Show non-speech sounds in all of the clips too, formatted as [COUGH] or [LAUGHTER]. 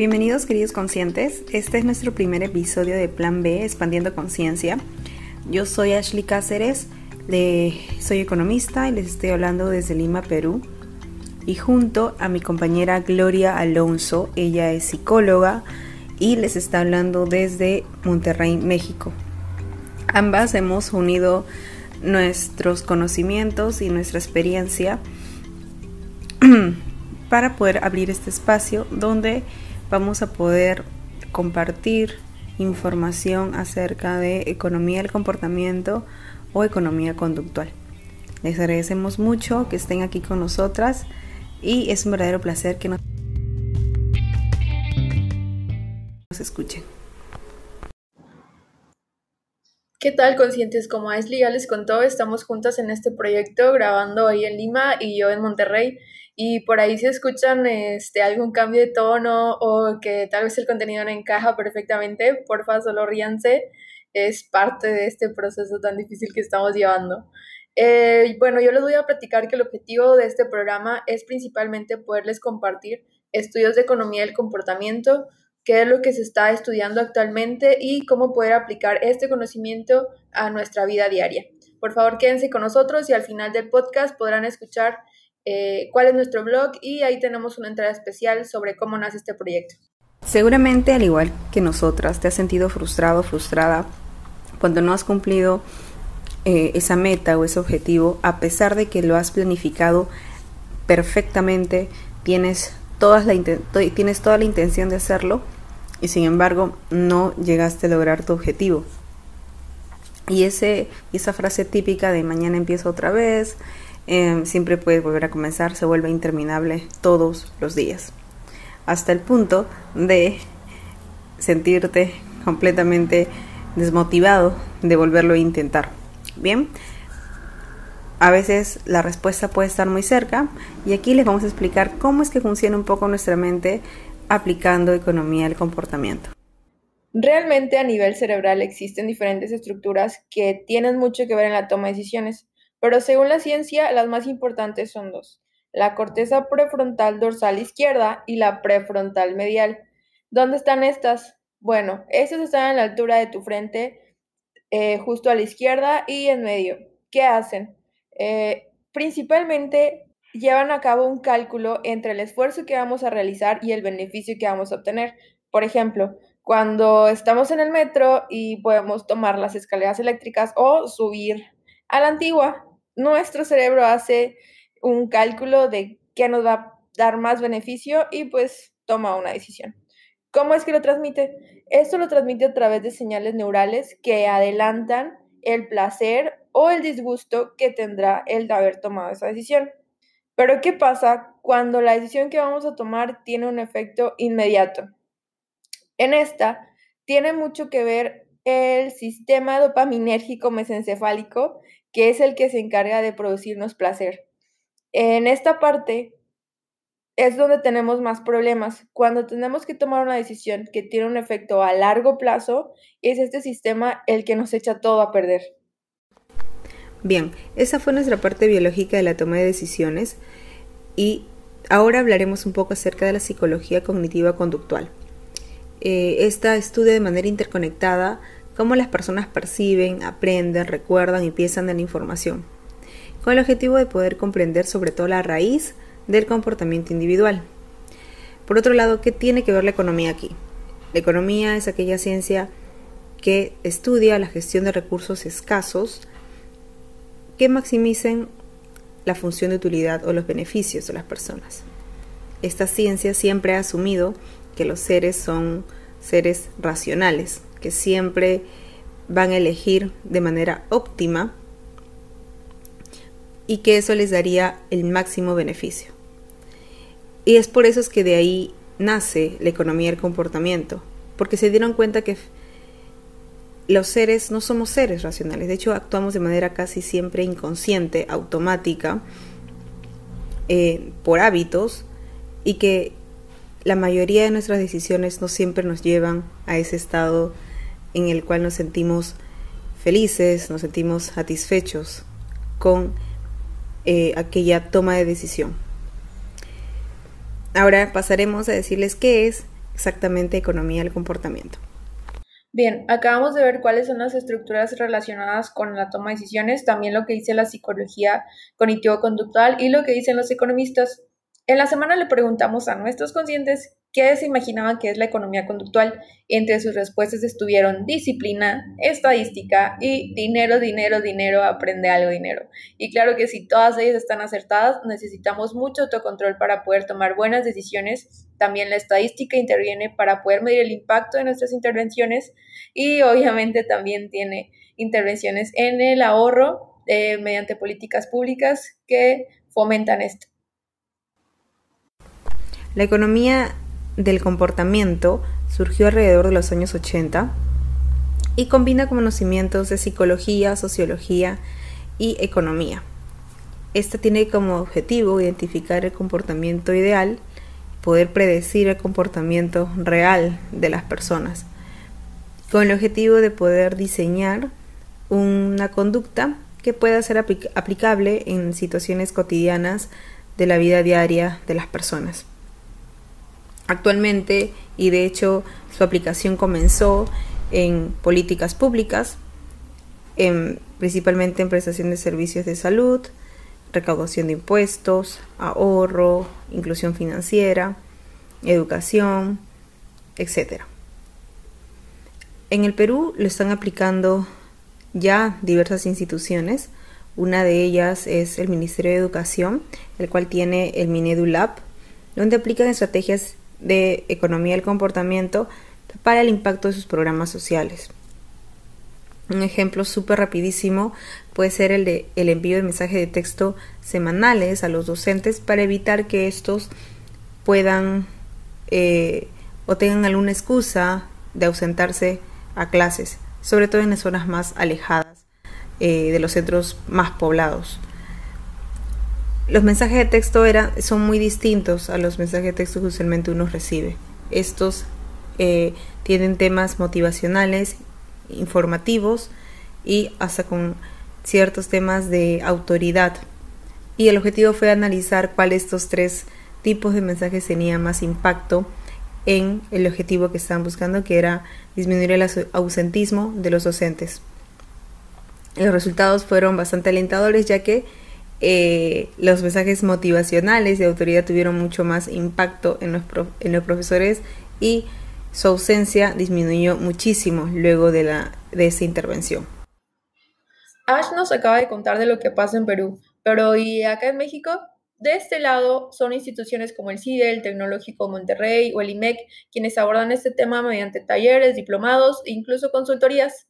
Bienvenidos queridos conscientes, este es nuestro primer episodio de Plan B, Expandiendo Conciencia. Yo soy Ashley Cáceres, soy economista y les estoy hablando desde Lima, Perú. Y junto a mi compañera Gloria Alonso, ella es psicóloga y les está hablando desde Monterrey, México. Ambas hemos unido nuestros conocimientos y nuestra experiencia [CLEARS THROAT] para poder abrir este espacio donde vamos a poder compartir información acerca de economía del comportamiento o economía conductual. Les agradecemos mucho que estén aquí con nosotras y es un verdadero placer que nos escuchen. ¿Qué tal, conscientes? Como Ashley ya les contó, estamos juntas en este proyecto grabando ahí en Lima y yo en Monterrey. Y por ahí si escuchan este, algún cambio de tono o que tal vez el contenido no encaja perfectamente, porfa, solo ríanse. Es parte de este proceso tan difícil que estamos llevando. Eh, bueno, yo les voy a platicar que el objetivo de este programa es principalmente poderles compartir estudios de economía del comportamiento, qué es lo que se está estudiando actualmente y cómo poder aplicar este conocimiento a nuestra vida diaria. Por favor, quédense con nosotros y al final del podcast podrán escuchar eh, cuál es nuestro blog y ahí tenemos una entrada especial sobre cómo nace este proyecto. Seguramente, al igual que nosotras, te has sentido frustrado, frustrada cuando no has cumplido eh, esa meta o ese objetivo, a pesar de que lo has planificado perfectamente, tienes todas la tienes toda la intención de hacerlo y sin embargo no llegaste a lograr tu objetivo. Y ese, esa frase típica de mañana empiezo otra vez, em, siempre puedes volver a comenzar, se vuelve interminable todos los días. Hasta el punto de sentirte completamente desmotivado de volverlo a intentar. Bien, a veces la respuesta puede estar muy cerca y aquí les vamos a explicar cómo es que funciona un poco nuestra mente aplicando economía del comportamiento. Realmente a nivel cerebral existen diferentes estructuras que tienen mucho que ver en la toma de decisiones, pero según la ciencia las más importantes son dos, la corteza prefrontal dorsal izquierda y la prefrontal medial. ¿Dónde están estas? Bueno, estas están a la altura de tu frente, eh, justo a la izquierda y en medio. ¿Qué hacen? Eh, principalmente llevan a cabo un cálculo entre el esfuerzo que vamos a realizar y el beneficio que vamos a obtener. Por ejemplo, cuando estamos en el metro y podemos tomar las escaleras eléctricas o subir a la antigua, nuestro cerebro hace un cálculo de qué nos va a dar más beneficio y pues toma una decisión. ¿Cómo es que lo transmite? Esto lo transmite a través de señales neurales que adelantan el placer o el disgusto que tendrá el de haber tomado esa decisión. Pero ¿qué pasa cuando la decisión que vamos a tomar tiene un efecto inmediato? En esta tiene mucho que ver el sistema dopaminérgico mesencefálico, que es el que se encarga de producirnos placer. En esta parte es donde tenemos más problemas. Cuando tenemos que tomar una decisión que tiene un efecto a largo plazo, es este sistema el que nos echa todo a perder. Bien, esa fue nuestra parte biológica de la toma de decisiones y ahora hablaremos un poco acerca de la psicología cognitiva conductual. Eh, esta estudia de manera interconectada cómo las personas perciben, aprenden, recuerdan y piensan en la información, con el objetivo de poder comprender sobre todo la raíz del comportamiento individual. Por otro lado, ¿qué tiene que ver la economía aquí? La economía es aquella ciencia que estudia la gestión de recursos escasos que maximicen la función de utilidad o los beneficios de las personas. Esta ciencia siempre ha asumido que los seres son seres racionales, que siempre van a elegir de manera óptima y que eso les daría el máximo beneficio. Y es por eso es que de ahí nace la economía del comportamiento, porque se dieron cuenta que los seres no somos seres racionales, de hecho actuamos de manera casi siempre inconsciente, automática, eh, por hábitos, y que la mayoría de nuestras decisiones no siempre nos llevan a ese estado en el cual nos sentimos felices, nos sentimos satisfechos con eh, aquella toma de decisión. Ahora pasaremos a decirles qué es exactamente economía del comportamiento. Bien, acabamos de ver cuáles son las estructuras relacionadas con la toma de decisiones, también lo que dice la psicología cognitivo-conductual y lo que dicen los economistas. En la semana le preguntamos a nuestros conscientes qué se imaginaban que es la economía conductual. Entre sus respuestas estuvieron disciplina, estadística y dinero, dinero, dinero, aprende algo, dinero. Y claro que si todas ellas están acertadas, necesitamos mucho autocontrol para poder tomar buenas decisiones. También la estadística interviene para poder medir el impacto de nuestras intervenciones y obviamente también tiene intervenciones en el ahorro eh, mediante políticas públicas que fomentan esto. La economía del comportamiento surgió alrededor de los años 80 y combina conocimientos de psicología, sociología y economía. Esta tiene como objetivo identificar el comportamiento ideal, poder predecir el comportamiento real de las personas, con el objetivo de poder diseñar una conducta que pueda ser aplicable en situaciones cotidianas de la vida diaria de las personas. Actualmente, y de hecho su aplicación comenzó en políticas públicas, principalmente en prestación de servicios de salud, recaudación de impuestos, ahorro, inclusión financiera, educación, etc. En el Perú lo están aplicando ya diversas instituciones. Una de ellas es el Ministerio de Educación, el cual tiene el Minedulab, donde aplican estrategias de economía del comportamiento para el impacto de sus programas sociales. Un ejemplo súper rapidísimo puede ser el de el envío de mensajes de texto semanales a los docentes para evitar que estos puedan eh, o tengan alguna excusa de ausentarse a clases, sobre todo en las zonas más alejadas eh, de los centros más poblados los mensajes de texto son muy distintos a los mensajes de texto que usualmente uno recibe. Estos eh, tienen temas motivacionales, informativos y hasta con ciertos temas de autoridad. Y el objetivo fue analizar cuál de estos tres tipos de mensajes tenía más impacto en el objetivo que estaban buscando, que era disminuir el ausentismo de los docentes. Los resultados fueron bastante alentadores ya que eh, los mensajes motivacionales de autoridad tuvieron mucho más impacto en los, en los profesores y su ausencia disminuyó muchísimo luego de, la, de esa intervención. Ash nos acaba de contar de lo que pasa en Perú, pero ¿y acá en México? De este lado son instituciones como el CIDE, el Tecnológico Monterrey o el IMEC quienes abordan este tema mediante talleres, diplomados e incluso consultorías,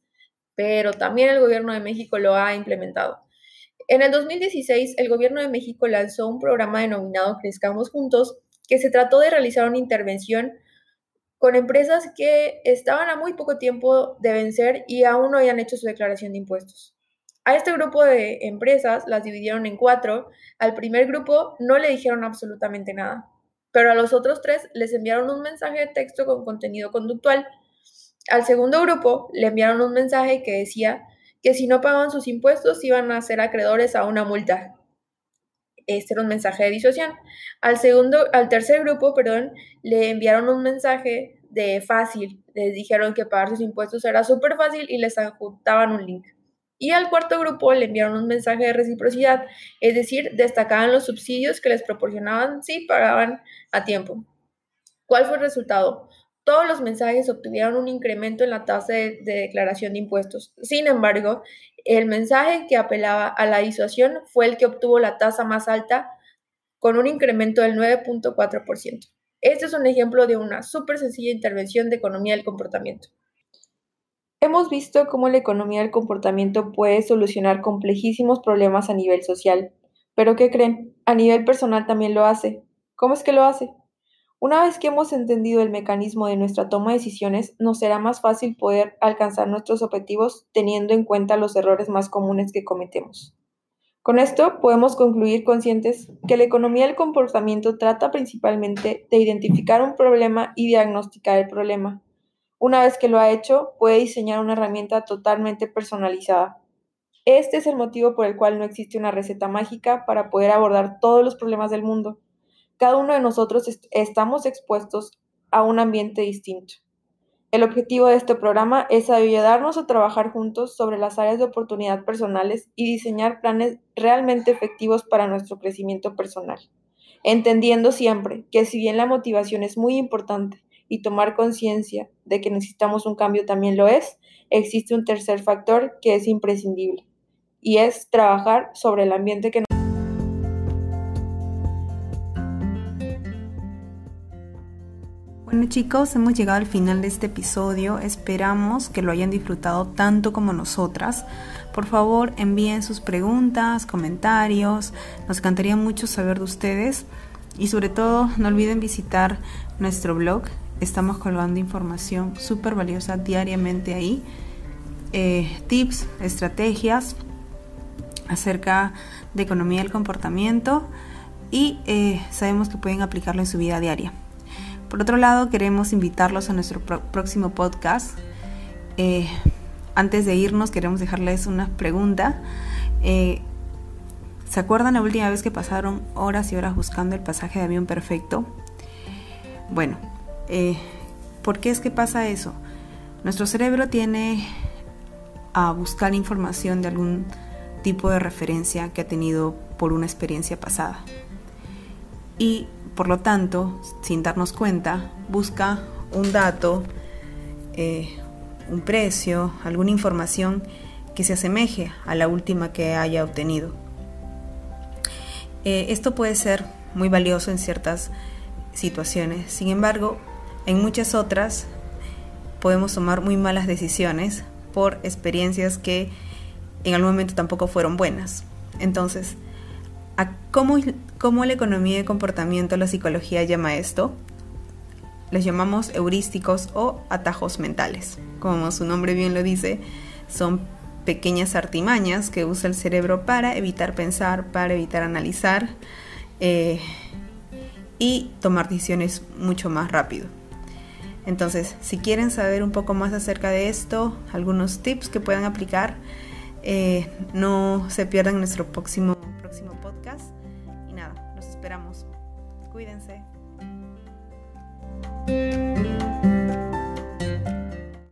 pero también el gobierno de México lo ha implementado. En el 2016, el gobierno de México lanzó un programa denominado Crezcamos Juntos, que se trató de realizar una intervención con empresas que estaban a muy poco tiempo de vencer y aún no habían hecho su declaración de impuestos. A este grupo de empresas las dividieron en cuatro. Al primer grupo no le dijeron absolutamente nada, pero a los otros tres les enviaron un mensaje de texto con contenido conductual. Al segundo grupo le enviaron un mensaje que decía que si no pagaban sus impuestos iban a ser acreedores a una multa. Este era un mensaje de disuasión. Al segundo, al tercer grupo, perdón, le enviaron un mensaje de fácil. Les dijeron que pagar sus impuestos era súper fácil y les adjuntaban un link. Y al cuarto grupo le enviaron un mensaje de reciprocidad, es decir, destacaban los subsidios que les proporcionaban si pagaban a tiempo. ¿Cuál fue el resultado? Todos los mensajes obtuvieron un incremento en la tasa de, declaración de impuestos. Sin embargo, el mensaje que apelaba a la disuasión fue el que obtuvo la tasa más alta con un incremento del 9.4%. Este es un ejemplo de una súper sencilla intervención de economía del comportamiento. Hemos visto cómo la economía del comportamiento puede solucionar complejísimos problemas a nivel social. Pero ¿qué creen? A nivel personal también lo hace. ¿Cómo es que lo hace? Una vez que hemos entendido el mecanismo de nuestra toma de decisiones, nos será más fácil poder alcanzar nuestros objetivos teniendo en cuenta los errores más comunes que cometemos. Con esto podemos concluir conscientes que la economía del comportamiento trata principalmente de identificar un problema y diagnosticar el problema. Una vez que lo ha hecho, puede diseñar una herramienta totalmente personalizada. Este es el motivo por el cual no existe una receta mágica para poder abordar todos los problemas del mundo cada uno de nosotros estamos expuestos a un ambiente distinto. El objetivo de este programa es ayudarnos a trabajar juntos sobre las áreas de oportunidad personales y diseñar planes realmente efectivos para nuestro crecimiento personal, entendiendo siempre que si bien la motivación es muy importante y tomar conciencia de que necesitamos un cambio también lo es, existe un tercer factor que es imprescindible y es trabajar sobre el ambiente que nos Bueno chicos, hemos llegado al final de este episodio. Esperamos que lo hayan disfrutado tanto como nosotras. Por favor, envíen sus preguntas, comentarios. Nos encantaría mucho saber de ustedes. Y sobre todo, no olviden visitar nuestro blog. Estamos colgando información súper valiosa diariamente ahí. Eh, tips, estrategias acerca de economía del comportamiento y eh, sabemos que pueden aplicarlo en su vida diaria. Por otro lado, queremos invitarlos a nuestro próximo podcast. Eh, antes de irnos, queremos dejarles una pregunta. Eh, ¿Se acuerdan la última vez que pasaron horas y horas buscando el pasaje de avión perfecto? Bueno, eh, ¿por qué es que pasa eso? Nuestro cerebro tiene a buscar información de algún tipo de referencia que ha tenido por una experiencia pasada. Y por lo tanto, sin darnos cuenta, busca un dato, eh, un precio, alguna información que se asemeje a la última que haya obtenido. Eh, esto puede ser muy valioso en ciertas situaciones, sin embargo, en muchas otras podemos tomar muy malas decisiones por experiencias que en algún momento tampoco fueron buenas. Entonces, cómo, cómo la economía de comportamiento, la psicología llama esto. Les llamamos heurísticos o atajos mentales. Como su nombre bien lo dice, son pequeñas artimañas que usa el cerebro para evitar pensar, para evitar analizar eh, y tomar decisiones mucho más rápido. Entonces, si quieren saber un poco más acerca de esto, algunos tips que puedan aplicar, eh, no se pierdan nuestro próximo esperamos. Cuídense.